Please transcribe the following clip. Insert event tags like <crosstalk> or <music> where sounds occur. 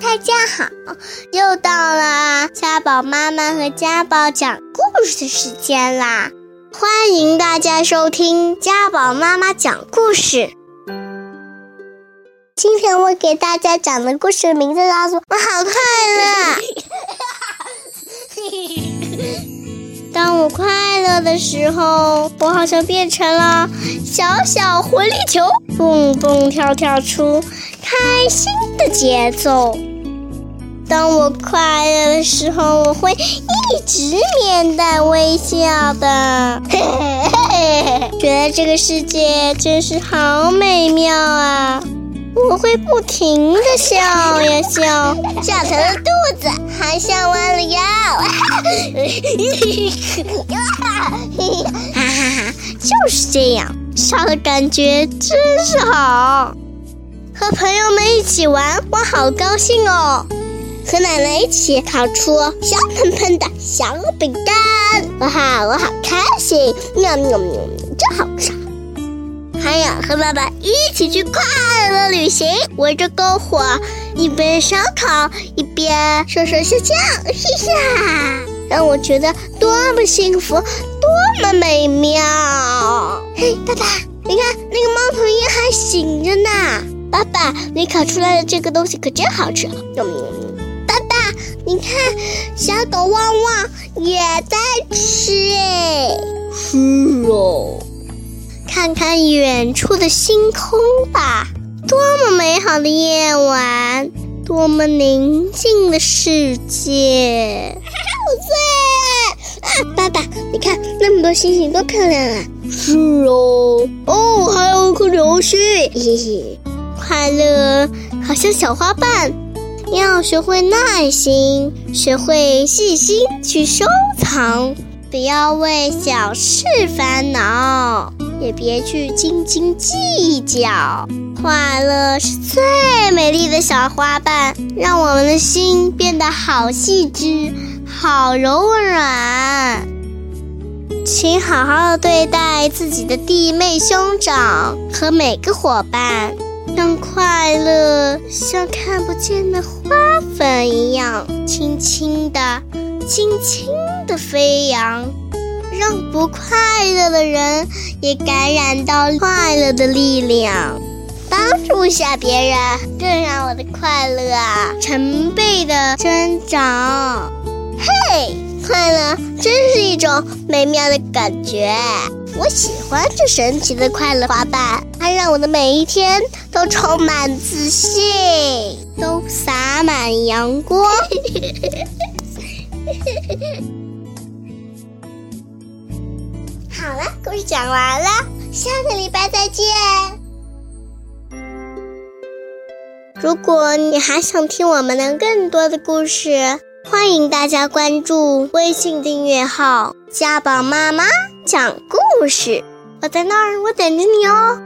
大家好，又到了家宝妈妈和家宝讲故事的时间啦！欢迎大家收听家宝妈妈讲故事。今天我给大家讲的故事名字叫做《我好快乐》。<laughs> 当我快乐的时候，我好像变成了小小活力球，蹦蹦跳跳出开心的节奏。当我快乐的时候，我会一直面带微笑的，<laughs> 觉得这个世界真是好美妙啊！我会不停的笑呀笑，笑疼了肚子，还笑弯了腰，<laughs> <laughs> 哈哈哈！就是这样，笑的感觉真是好。和朋友们一起玩，我好高兴哦。和奶奶一起烤出香喷喷的小饼干，哇哈，我好开心！喵喵喵，真好吃。还有和爸爸一起去快乐旅行，围着篝火，一边烧烤一边说说笑笑，嘿哈，让我觉得多么幸福，多么美妙。嘿，爸爸，你看那个猫头鹰还醒着呢。爸爸，你烤出来的这个东西可真好吃。喵喵喵。你看，小狗旺旺也在吃哎。是哦，看看远处的星空吧，多么美好的夜晚，多么宁静的世界。我最爱。爸爸，你看那么多星星，多漂亮啊！是哦，哦，还有一颗流星。嘿嘿，快乐好像小花瓣。要学会耐心，学会细心去收藏，不要为小事烦恼，也别去斤斤计较。快乐是最美丽的小花瓣，让我们的心变得好细致、好柔软。请好好对待自己的弟妹兄长和每个伙伴。让快乐像看不见的花粉一样，轻轻地、轻轻地飞扬，让不快乐的人也感染到快乐的力量，帮助下别人，更让我的快乐啊成倍的增长。嘿，快乐真是一种美妙的感觉。我喜欢这神奇的快乐花瓣，它让我的每一天都充满自信，都洒满阳光。<laughs> 好了，故事讲完了，下个礼拜再见。如果你还想听我们的更多的故事，欢迎大家关注微信订阅号“家宝妈妈”。讲故事，我在那儿，我等着你哦。